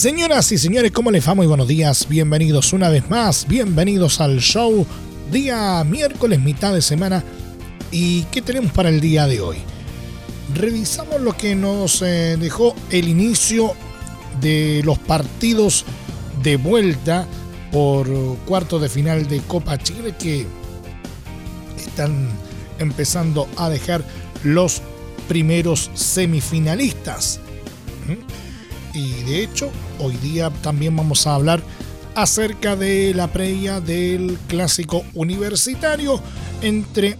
Señoras y señores, ¿cómo les va? Muy buenos días, bienvenidos una vez más, bienvenidos al show, día miércoles, mitad de semana. ¿Y qué tenemos para el día de hoy? Revisamos lo que nos eh, dejó el inicio de los partidos de vuelta por cuarto de final de Copa Chile que están empezando a dejar los primeros semifinalistas. Y de hecho, hoy día también vamos a hablar acerca de la previa del clásico universitario entre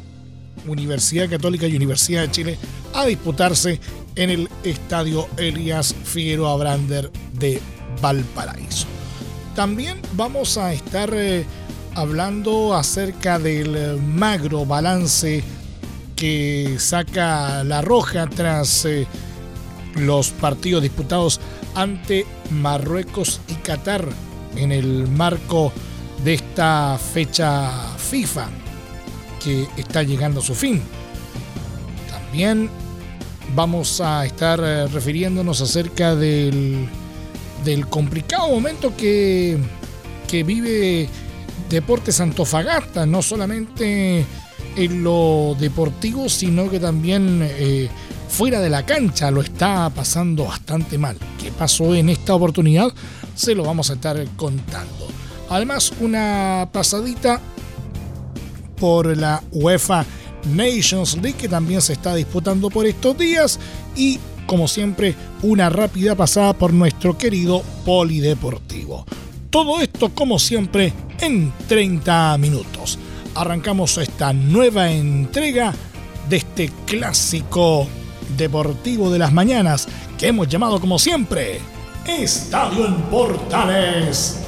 Universidad Católica y Universidad de Chile a disputarse en el Estadio Elías Figueroa Brander de Valparaíso. También vamos a estar eh, hablando acerca del eh, magro balance que saca la Roja tras eh, los partidos disputados ante Marruecos y Qatar en el marco de esta fecha FIFA que está llegando a su fin. También vamos a estar eh, refiriéndonos acerca del, del complicado momento que, que vive Deportes Antofagasta, no solamente en lo deportivo, sino que también eh, fuera de la cancha lo está pasando bastante mal. ¿Qué pasó en esta oportunidad? Se lo vamos a estar contando. Además, una pasadita por la UEFA Nations League que también se está disputando por estos días y como siempre una rápida pasada por nuestro querido polideportivo. Todo esto como siempre en 30 minutos. Arrancamos esta nueva entrega de este clásico deportivo de las mañanas que hemos llamado como siempre Estadio en Portales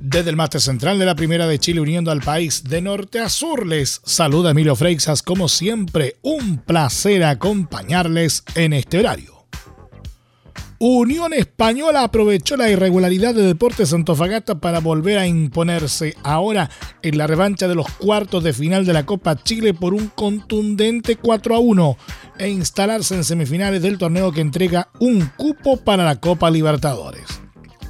Desde el máster central de la Primera de Chile uniendo al país de norte a sur les saluda Emilio Freixas como siempre un placer acompañarles en este horario. Unión Española aprovechó la irregularidad de Deportes Antofagasta para volver a imponerse ahora en la revancha de los cuartos de final de la Copa Chile por un contundente 4 a 1 e instalarse en semifinales del torneo que entrega un cupo para la Copa Libertadores.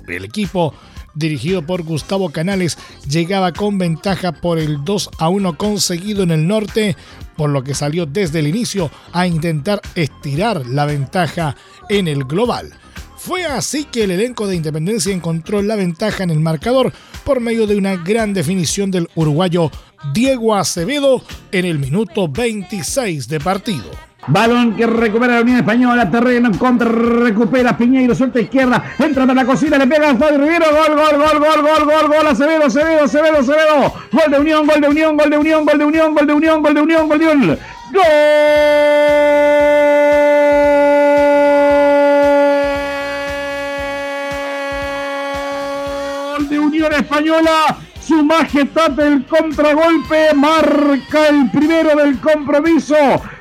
El equipo dirigido por Gustavo Canales llegaba con ventaja por el 2 a 1 conseguido en el norte, por lo que salió desde el inicio a intentar estirar la ventaja en el global. Fue así que el elenco de Independencia encontró la ventaja en el marcador por medio de una gran definición del uruguayo Diego Acevedo en el minuto 26 de partido. Balón que recupera la Unión Española, terreno en contra, recupera Piñeiro, suelta izquierda, entra para la cocina, le pega a Fabio Rivero, gol, gol, gol, gol, gol, gol, gol, Acevedo, Acevedo, Acevedo, Acevedo, gol de Unión, gol de Unión, gol de Unión, gol de Unión, gol de Unión, gol de Unión, gol de Unión, gol. de Unión Española su majestad del contragolpe marca el primero del compromiso.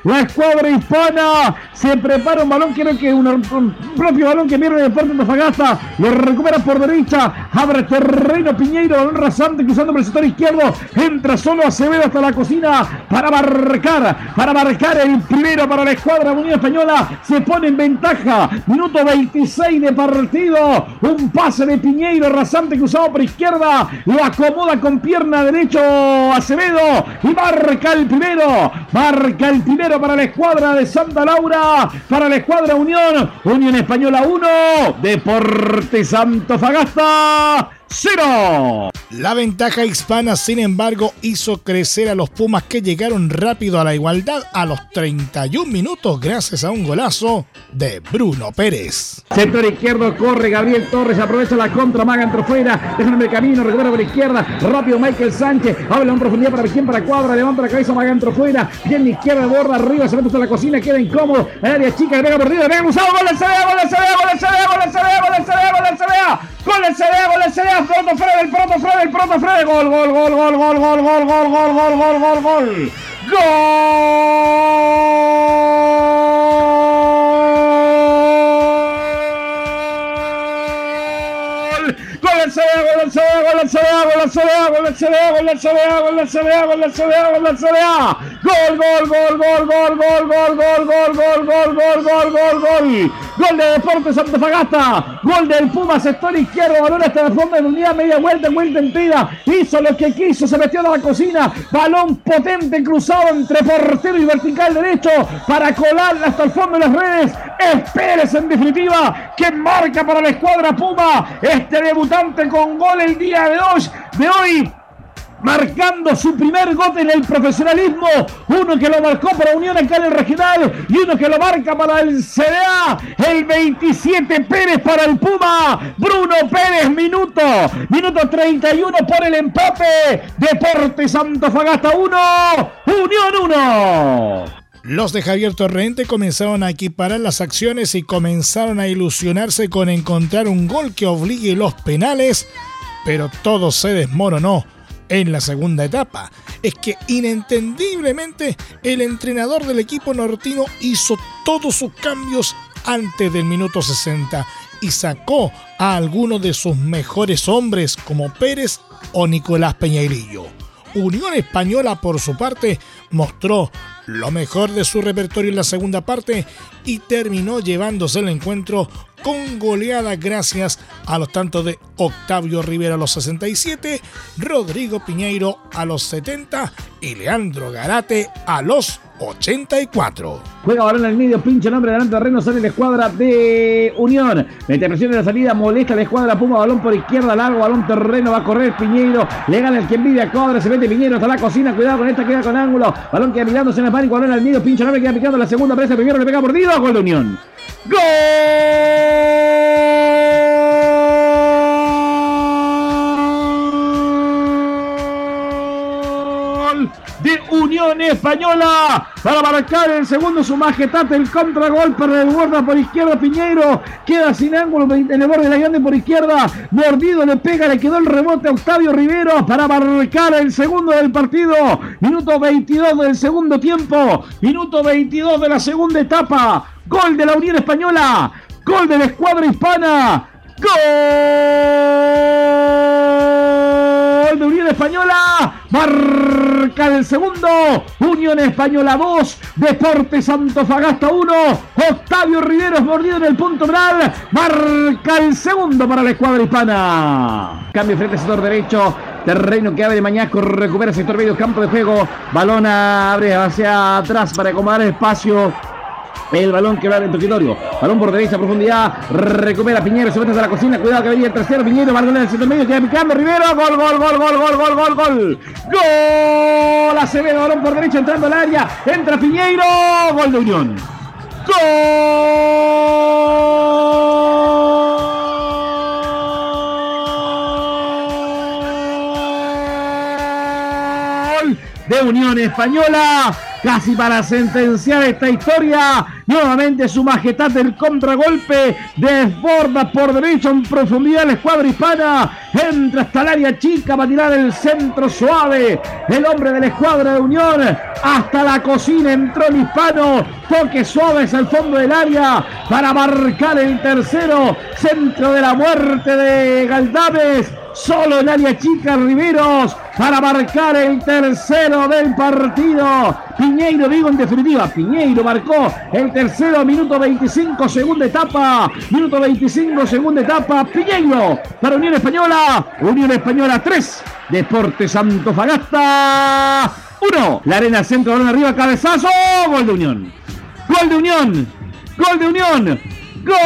La escuadra hispana se prepara un balón, creo que un, propio balón que pierde Deportes Antofagasta. Lo recupera por derecha, abre terreno Piñeiro, balón rasante cruzando por el sector izquierdo. Entra solo Acevedo hasta la cocina para marcar, para marcar el primero para la escuadra Unión Española. Se pone en ventaja, minuto 26 de partido. Un pase de Piñeiro, rasante cruzado por izquierda. Lo acomoda con pierna derecho Acevedo y marca el primero. Marca el primero para la escuadra de Santa Laura, para la escuadra Unión. Unión Española 1, Deporte Santo Fagasta 0. La ventaja hispana, sin embargo, hizo crecer a los Pumas que llegaron rápido a la igualdad a los 31 minutos gracias a un golazo de Bruno Pérez. Sector izquierdo corre Gabriel Torres, aprovecha la contra, maga entró fuera, deja el camino, recupera por izquierda, rápido Michael Sánchez, habla en profundidad para quien para cuadra, levanta la cabeza, maga entró fuera, bien izquierda, borra arriba, se mete hasta la cocina, queda incómodo, el área chica, le pega por arriba, le pega usado, gol del CDA, gol del CDA, gol del CDA, gol del CDA, gol del CDA, gol del CDA, gol del CDA, pronto Fred, el pronto Fred, el pronto Fred, gol, gol, gol, gol, gol, gol, gol, gol, gol, gol, gol, gol, gol. Gol gol gol gol gol gol gol gol gol. Gol, gol, gol, gol, gol, gol, gol, gol, de Deportes Antofagasta. Gol del Puma, sector izquierdo, balón hasta el fondo de unidad, media vuelta, vuelta entera. Hizo lo que quiso, se metió a la cocina. Balón potente cruzado entre portero y vertical derecho para colarla hasta el fondo de las redes. Es Pérez en definitiva que marca para la escuadra Puma. Este debutante con gol el día de hoy. De hoy marcando su primer gol en el profesionalismo. Uno que lo marcó para Unión acá en el regional y uno que lo marca para el CDA. El 27 Pérez para el Puma. Bruno Pérez, minuto. Minuto 31 por el empate. Deportes Fagasta 1. Unión 1. Los de Javier Torrente comenzaron a equiparar las acciones y comenzaron a ilusionarse con encontrar un gol que obligue los penales, pero todo se desmoronó en la segunda etapa. Es que inentendiblemente el entrenador del equipo nortino hizo todos sus cambios antes del minuto 60 y sacó a algunos de sus mejores hombres como Pérez o Nicolás Peñairillo. Unión Española, por su parte, mostró lo mejor de su repertorio en la segunda parte y terminó llevándose el encuentro con goleada gracias a los tantos de Octavio Rivera a los 67, Rodrigo Piñeiro a los 70 y Leandro Garate a los 84. Juega balón al medio, pinche nombre delante de terreno, sale la escuadra de Unión. Mete presión en la salida, molesta la escuadra, Puma, balón por izquierda, largo, balón terreno, va a correr Piñeiro, le gana el que envidia cuadra, se mete Piñeiro hasta la cocina, cuidado con esta, queda con ángulo, balón queda mirándose en el pánico, balón al medio, pinche nombre, queda picando la segunda, aparece primero, le pega mordido, gol de Unión. ¡Gol! de Unión Española para marcar el segundo su majestad el contragolpe del guarda por izquierda Piñeiro queda sin ángulo en el borde de la grande por izquierda. Mordido le pega le quedó el rebote a Octavio Rivero para marcar el segundo del partido. Minuto 22 del segundo tiempo minuto 22 de la segunda etapa gol de la Unión Española gol de la escuadra hispana gol de Unión Española. Marca el segundo. Unión Española 2. Deportes Antofagasta 1. Octavio Riveros mordido en el punto penal. Marca el segundo para la escuadra hispana. Cambio frente sector derecho. Terreno que abre Mañasco. Recupera sector medio campo de juego. Balón abre hacia atrás para acomodar el espacio. El balón que va en territorio. Balón por derecha, profundidad. Recupera Piñero, se mete a la cocina. Cuidado que venía el tercero. Piñero, balón en el centro medio. Queda picando Rivero. Gol, gol, gol, gol, gol, gol, gol, gol. Gol. Acevedo, balón por derecha entrando al área. Entra Piñeiro. Gol de Unión. Gol de Unión Española casi para sentenciar esta historia. Nuevamente su majestad del contragolpe desborda por derecho en profundidad la escuadra hispana. Entra hasta el área chica para tirar el centro suave. El hombre de la escuadra de Unión hasta la cocina entró el hispano. Toque suave es el fondo del área para marcar el tercero. Centro de la muerte de Galdames. Solo el área chica Riveros para marcar el tercero del partido. Piñeiro, digo en definitiva, Piñeiro marcó el tercero, minuto 25, segunda etapa. Minuto 25, segunda etapa. Piñeiro para Unión Española. Unión Española 3. Deportes Fagasta 1. La arena centro, balón arriba, cabezazo. Gol de Unión. Gol de Unión. Gol de Unión. Gol.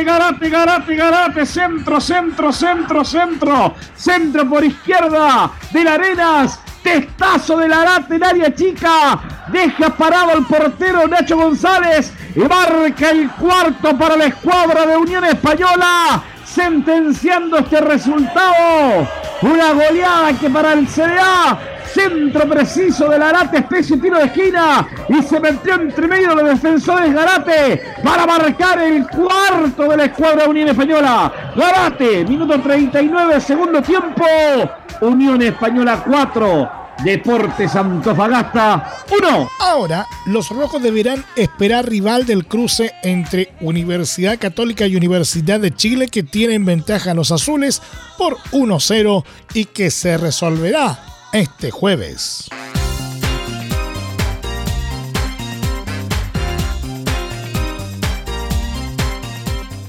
Garate. Garate, Garate, centro, centro, centro, centro, centro por izquierda de la Arenas, testazo de Garate en área chica, deja parado al portero Nacho González y marca el cuarto para la escuadra de Unión Española, sentenciando este resultado. Una goleada que para el CDA centro preciso de Garate, especie tiro de esquina y se metió entre medio de los defensores Garate para marcar el cuarto de la escuadra Unión Española. Garate, minuto 39, segundo tiempo. Unión Española 4. Deportes Antofagasta 1. Ahora, los rojos deberán esperar rival del cruce entre Universidad Católica y Universidad de Chile que tienen ventaja a los azules por 1-0 y que se resolverá este jueves.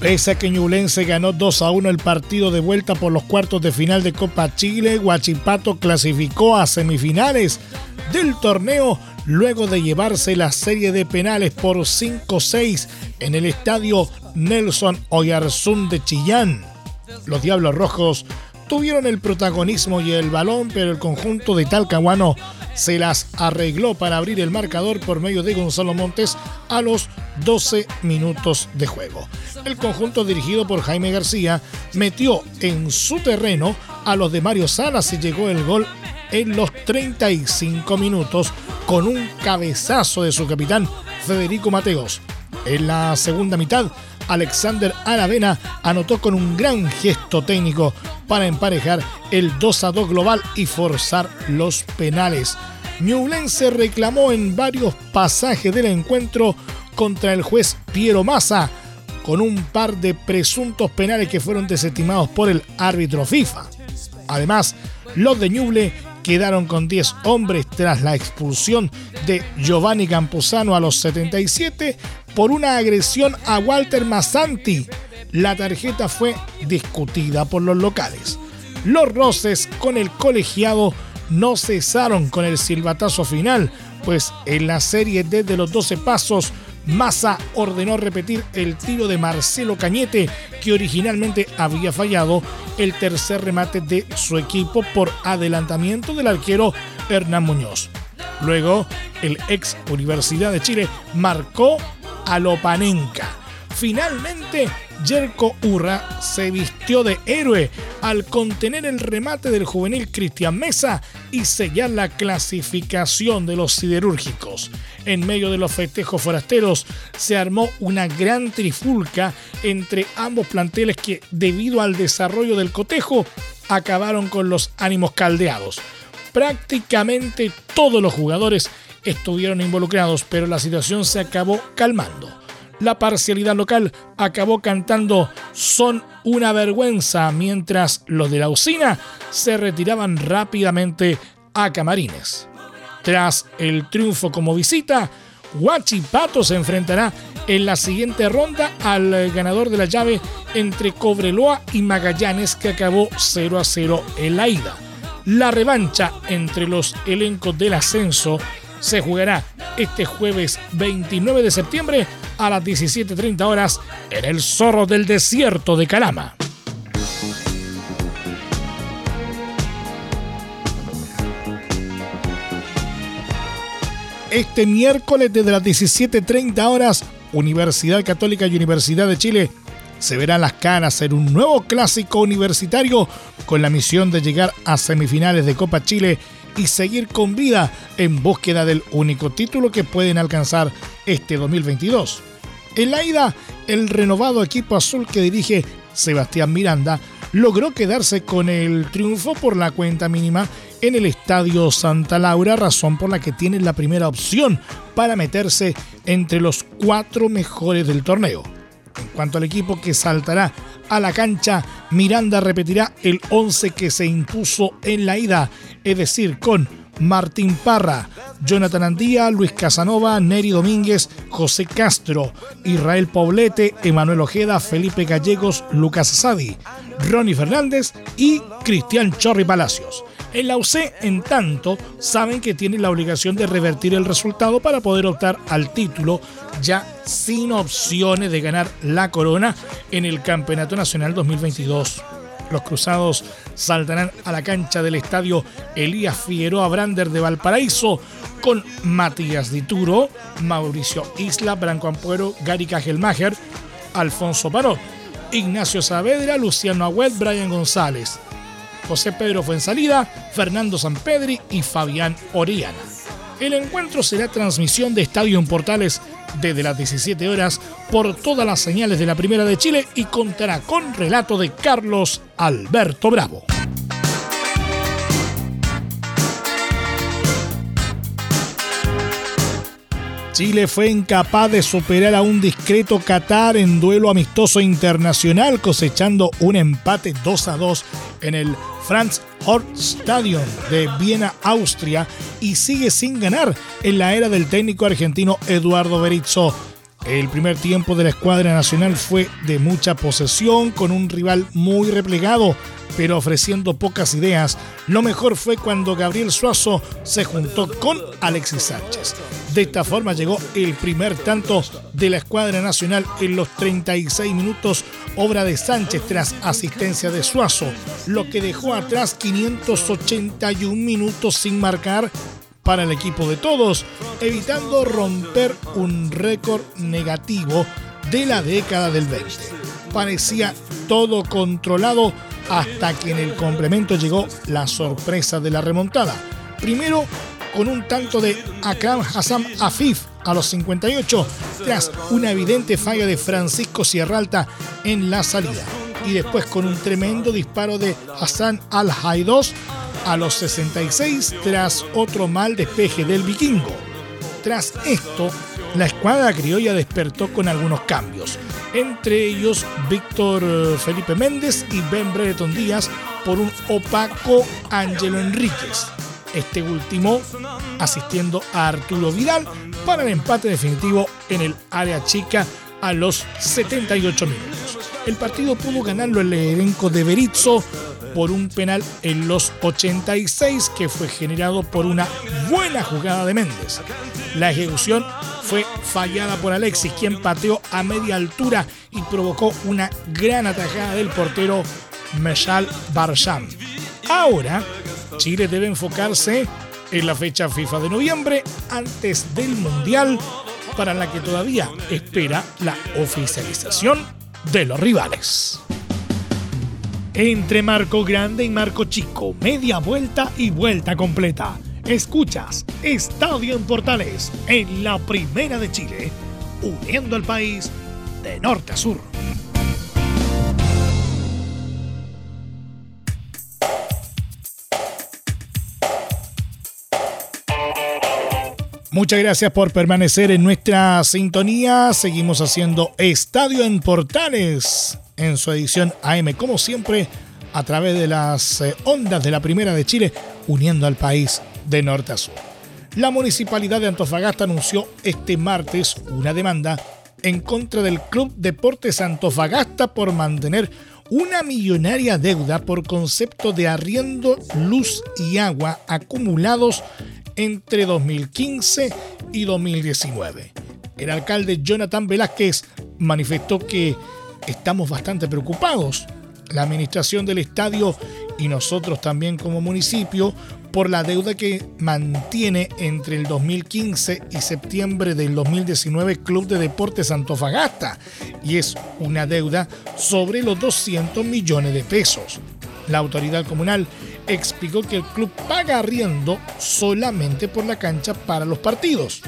Pese a que Ñublense ganó 2 a 1 el partido de vuelta por los cuartos de final de Copa Chile, Huachipato clasificó a semifinales del torneo luego de llevarse la serie de penales por 5-6 en el estadio Nelson Oyarzún de Chillán. Los Diablos Rojos tuvieron el protagonismo y el balón, pero el conjunto de Talcahuano se las arregló para abrir el marcador por medio de Gonzalo Montes a los 12 minutos de juego. El conjunto dirigido por Jaime García metió en su terreno a los de Mario Salas y llegó el gol en los 35 minutos con un cabezazo de su capitán Federico Mateos. En la segunda mitad, Alexander Aravena anotó con un gran gesto técnico para emparejar el 2 a 2 global y forzar los penales. Ñublense reclamó en varios pasajes del encuentro contra el juez Piero Massa con un par de presuntos penales que fueron desestimados por el árbitro FIFA. Además, los de Ñuble quedaron con 10 hombres tras la expulsión de Giovanni Camposano a los 77 por una agresión a Walter Massanti. La tarjeta fue discutida por los locales. Los roces con el colegiado no cesaron con el silbatazo final, pues en la serie desde los 12 pasos, Massa ordenó repetir el tiro de Marcelo Cañete, que originalmente había fallado el tercer remate de su equipo por adelantamiento del arquero Hernán Muñoz. Luego, el ex Universidad de Chile marcó a Lopanenka. Finalmente, Jerko Urra se vistió de héroe al contener el remate del juvenil Cristian Mesa y sellar la clasificación de los siderúrgicos. En medio de los festejos forasteros se armó una gran trifulca entre ambos planteles que, debido al desarrollo del cotejo, acabaron con los ánimos caldeados. Prácticamente todos los jugadores estuvieron involucrados, pero la situación se acabó calmando. La parcialidad local acabó cantando Son una vergüenza, mientras los de la usina se retiraban rápidamente a Camarines. Tras el triunfo como visita, Huachipato se enfrentará en la siguiente ronda al ganador de la llave entre Cobreloa y Magallanes que acabó 0 a 0 en la ida. La revancha entre los elencos del ascenso se jugará este jueves 29 de septiembre a las 17.30 horas en el Zorro del Desierto de Calama. Este miércoles desde las 17.30 horas, Universidad Católica y Universidad de Chile se verán las caras en un nuevo clásico universitario con la misión de llegar a semifinales de Copa Chile y seguir con vida en búsqueda del único título que pueden alcanzar este 2022. En la ida, el renovado equipo azul que dirige Sebastián Miranda logró quedarse con el triunfo por la cuenta mínima en el Estadio Santa Laura, razón por la que tiene la primera opción para meterse entre los cuatro mejores del torneo. En cuanto al equipo que saltará a la cancha, Miranda repetirá el 11 que se impuso en la ida, es decir, con Martín Parra, Jonathan Andía, Luis Casanova, Neri Domínguez, José Castro, Israel Poblete, Emanuel Ojeda, Felipe Gallegos, Lucas Sadi, Ronnie Fernández y Cristian Chorri Palacios. En la en tanto, saben que tienen la obligación de revertir el resultado para poder optar al título ya sin opciones de ganar la corona en el Campeonato Nacional 2022. Los cruzados saltarán a la cancha del estadio Elías Figueroa Brander de Valparaíso con Matías Dituro, Mauricio Isla, Branco Ampuero, Gary Cajelmacher, Alfonso Paró, Ignacio Saavedra, Luciano Agüed, Brian González, José Pedro Fuensalida, Fernando Sampedri y Fabián Oriana. El encuentro será transmisión de Estadio en Portales desde las 17 horas por todas las señales de la Primera de Chile y contará con relato de Carlos Alberto Bravo. Chile fue incapaz de superar a un discreto Qatar en duelo amistoso internacional, cosechando un empate 2 a 2 en el Franz Hort Stadion de Viena, Austria, y sigue sin ganar en la era del técnico argentino Eduardo Berizzo. El primer tiempo de la escuadra nacional fue de mucha posesión, con un rival muy replegado, pero ofreciendo pocas ideas. Lo mejor fue cuando Gabriel Suazo se juntó con Alexis Sánchez. De esta forma llegó el primer tanto de la escuadra nacional en los 36 minutos, obra de Sánchez tras asistencia de Suazo, lo que dejó atrás 581 minutos sin marcar para el equipo de todos, evitando romper un récord negativo de la década del 20. Parecía todo controlado hasta que en el complemento llegó la sorpresa de la remontada. Primero con un tanto de Akram Hassan Afif a los 58 tras una evidente falla de Francisco Sierralta en la salida y después con un tremendo disparo de Hassan Al-Haidos a los 66 tras otro mal despeje del vikingo. Tras esto, la escuadra criolla despertó con algunos cambios, entre ellos Víctor eh, Felipe Méndez y Ben Brereton Díaz por un opaco Ángelo Enríquez. Este último asistiendo a Arturo Vidal para el empate definitivo en el área chica a los 78 minutos. El partido pudo ganarlo el elenco de Berizzo por un penal en los 86 que fue generado por una buena jugada de Méndez. La ejecución fue fallada por Alexis, quien pateó a media altura y provocó una gran atajada del portero Meshal Barsham. Ahora, Chile debe enfocarse en la fecha FIFA de noviembre antes del Mundial para la que todavía espera la oficialización de los rivales entre Marco Grande y Marco Chico, media vuelta y vuelta completa. Escuchas Estadio en Portales en la Primera de Chile, uniendo al país de norte a sur. Muchas gracias por permanecer en nuestra sintonía. Seguimos haciendo Estadio en Portales en su edición AM, como siempre, a través de las eh, ondas de la Primera de Chile, uniendo al país de norte a sur. La Municipalidad de Antofagasta anunció este martes una demanda en contra del Club Deportes Antofagasta por mantener una millonaria deuda por concepto de arriendo, luz y agua acumulados entre 2015 y 2019. El alcalde Jonathan Velázquez manifestó que estamos bastante preocupados, la administración del estadio y nosotros también como municipio, por la deuda que mantiene entre el 2015 y septiembre del 2019 Club de Deportes Antofagasta, y es una deuda sobre los 200 millones de pesos. La autoridad comunal explicó que el club paga arriendo solamente por la cancha para los partidos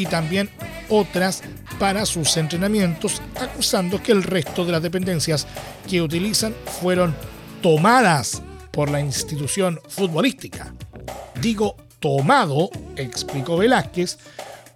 y también otras para sus entrenamientos, acusando que el resto de las dependencias que utilizan fueron tomadas por la institución futbolística. Digo tomado, explicó Velázquez,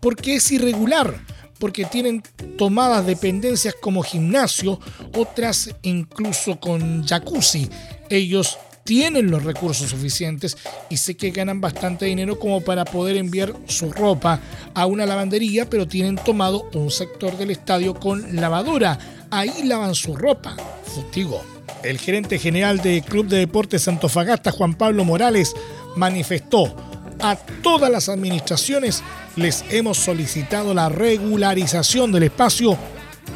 porque es irregular, porque tienen tomadas dependencias como gimnasio, otras incluso con jacuzzi. Ellos tienen los recursos suficientes y sé que ganan bastante dinero como para poder enviar su ropa a una lavandería, pero tienen tomado un sector del estadio con lavadora. Ahí lavan su ropa. Fustigo. El gerente general del Club de Deportes Santofagasta, Juan Pablo Morales, manifestó A todas las administraciones les hemos solicitado la regularización del espacio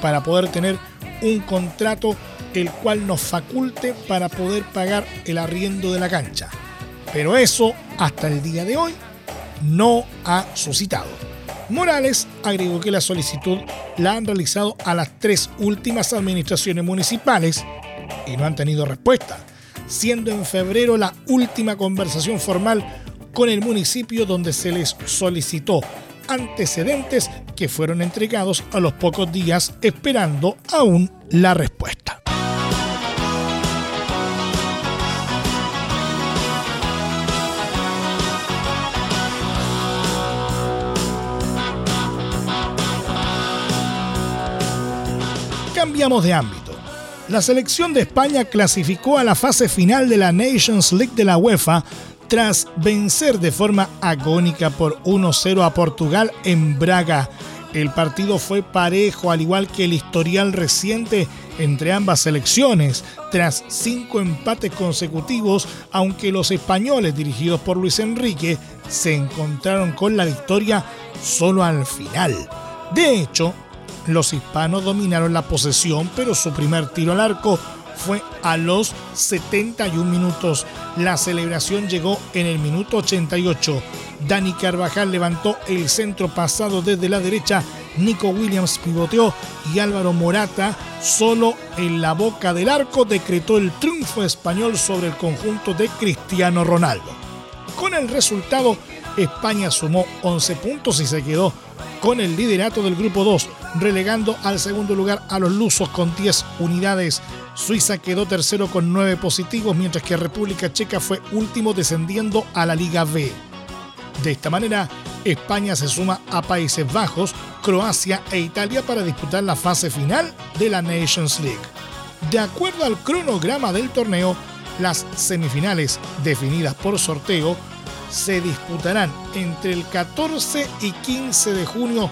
para poder tener un contrato el cual nos faculte para poder pagar el arriendo de la cancha. Pero eso, hasta el día de hoy, no ha suscitado. Morales agregó que la solicitud la han realizado a las tres últimas administraciones municipales y no han tenido respuesta, siendo en febrero la última conversación formal con el municipio donde se les solicitó antecedentes que fueron entregados a los pocos días esperando aún la respuesta. De ámbito. La selección de España clasificó a la fase final de la Nations League de la UEFA tras vencer de forma agónica por 1-0 a Portugal en Braga. El partido fue parejo, al igual que el historial reciente entre ambas selecciones, tras cinco empates consecutivos, aunque los españoles dirigidos por Luis Enrique se encontraron con la victoria solo al final. De hecho, los hispanos dominaron la posesión, pero su primer tiro al arco fue a los 71 minutos. La celebración llegó en el minuto 88. Dani Carvajal levantó el centro pasado desde la derecha. Nico Williams pivoteó y Álvaro Morata, solo en la boca del arco, decretó el triunfo español sobre el conjunto de Cristiano Ronaldo. Con el resultado, España sumó 11 puntos y se quedó con el liderato del grupo 2, relegando al segundo lugar a los lusos con 10 unidades. Suiza quedó tercero con 9 positivos, mientras que República Checa fue último descendiendo a la Liga B. De esta manera, España se suma a Países Bajos, Croacia e Italia para disputar la fase final de la Nations League. De acuerdo al cronograma del torneo, las semifinales definidas por sorteo se disputarán entre el 14 y 15 de junio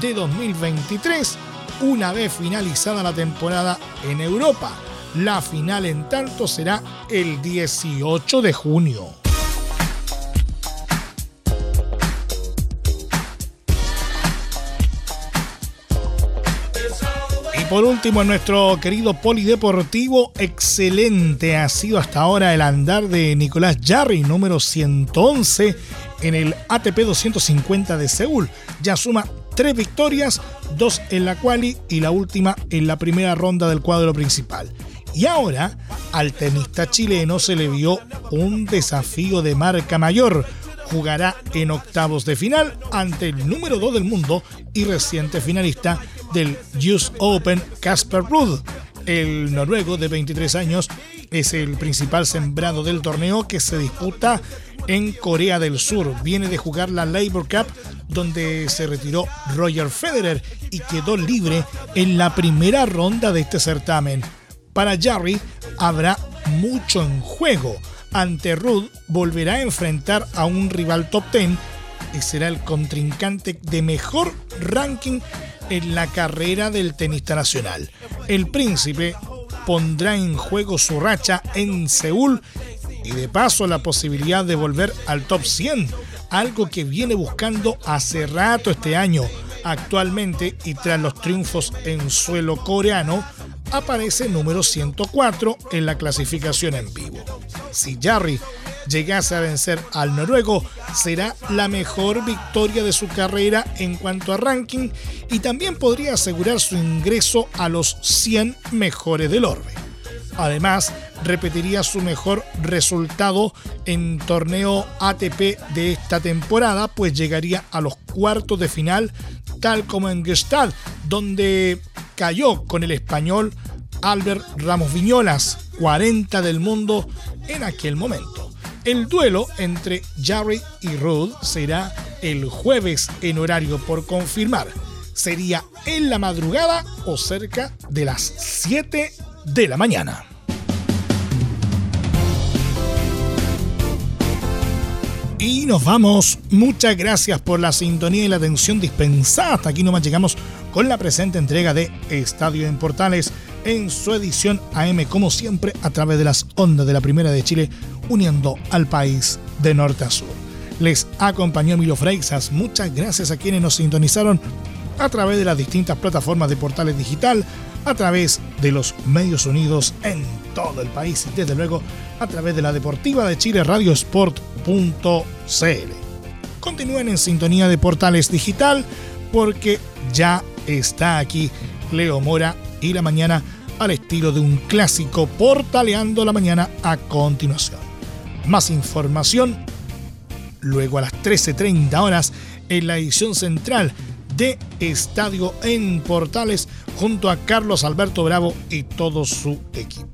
de 2023, una vez finalizada la temporada en Europa. La final en tanto será el 18 de junio. Por último, en nuestro querido polideportivo, excelente ha sido hasta ahora el andar de Nicolás Jarry, número 111 en el ATP 250 de Seúl. Ya suma tres victorias, dos en la quali y la última en la primera ronda del cuadro principal. Y ahora al tenista chileno se le vio un desafío de marca mayor. Jugará en octavos de final ante el número 2 del mundo y reciente finalista del US Open Casper Ruud. El noruego de 23 años es el principal sembrado del torneo que se disputa en Corea del Sur. Viene de jugar la Labor Cup donde se retiró Roger Federer y quedó libre en la primera ronda de este certamen. Para Jarry habrá mucho en juego. Ante Rudd volverá a enfrentar a un rival top 10 y será el contrincante de mejor ranking en la carrera del tenista nacional. El príncipe pondrá en juego su racha en Seúl y de paso la posibilidad de volver al top 100, algo que viene buscando hace rato este año. Actualmente y tras los triunfos en suelo coreano, aparece número 104 en la clasificación en vivo. Si Jarry llegase a vencer al noruego, será la mejor victoria de su carrera en cuanto a ranking y también podría asegurar su ingreso a los 100 mejores del orbe. Además, repetiría su mejor resultado en torneo ATP de esta temporada, pues llegaría a los cuartos de final, tal como en Gestad, donde cayó con el español Albert Ramos Viñolas, 40 del mundo en aquel momento. El duelo entre Jarry y Rudd será el jueves en horario por confirmar. Sería en la madrugada o cerca de las 7 de la mañana. Y nos vamos. Muchas gracias por la sintonía y la atención dispensada. Hasta aquí nomás llegamos con la presente entrega de Estadio en Portales en su edición AM, como siempre, a través de las ondas de la Primera de Chile uniendo al país de norte a sur. Les acompañó Emilio Freixas. Muchas gracias a quienes nos sintonizaron a través de las distintas plataformas de portales digital, a través de los medios unidos en todo el país y desde luego a través de la Deportiva de Chile Radiosport.cl. Continúen en sintonía de portales digital porque ya está aquí Leo Mora y la mañana al estilo de un clásico portaleando la mañana a continuación. Más información luego a las 13.30 horas en la edición central de Estadio en Portales junto a Carlos Alberto Bravo y todo su equipo.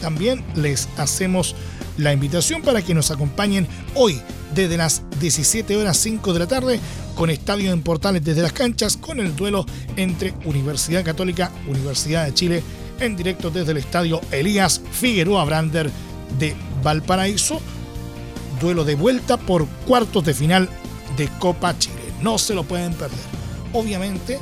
También les hacemos la invitación para que nos acompañen hoy desde las 17 horas 5 de la tarde con Estadio en Portales desde las canchas con el duelo entre Universidad Católica, Universidad de Chile en directo desde el Estadio Elías Figueroa Brander de Valparaíso. Duelo de vuelta por cuartos de final de Copa Chile. No se lo pueden perder. Obviamente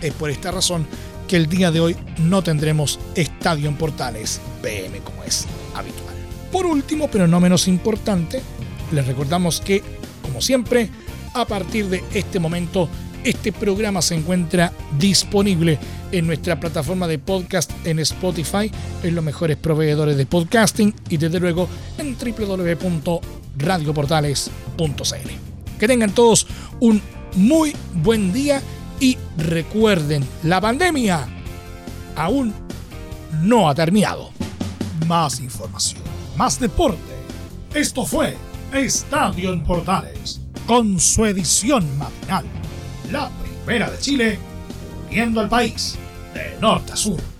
es por esta razón que el día de hoy no tendremos Estadio en Portales PM como es habitual. Por último, pero no menos importante, les recordamos que, como siempre, a partir de este momento, este programa se encuentra disponible en nuestra plataforma de podcast en Spotify, en los mejores proveedores de podcasting y desde luego en www.radioportales.cl. Que tengan todos un muy buen día y recuerden, la pandemia aún no ha terminado. Más información, más deporte. Esto fue Estadio en Portales, con su edición matinal, la primera de Chile, viendo al país de norte a sur.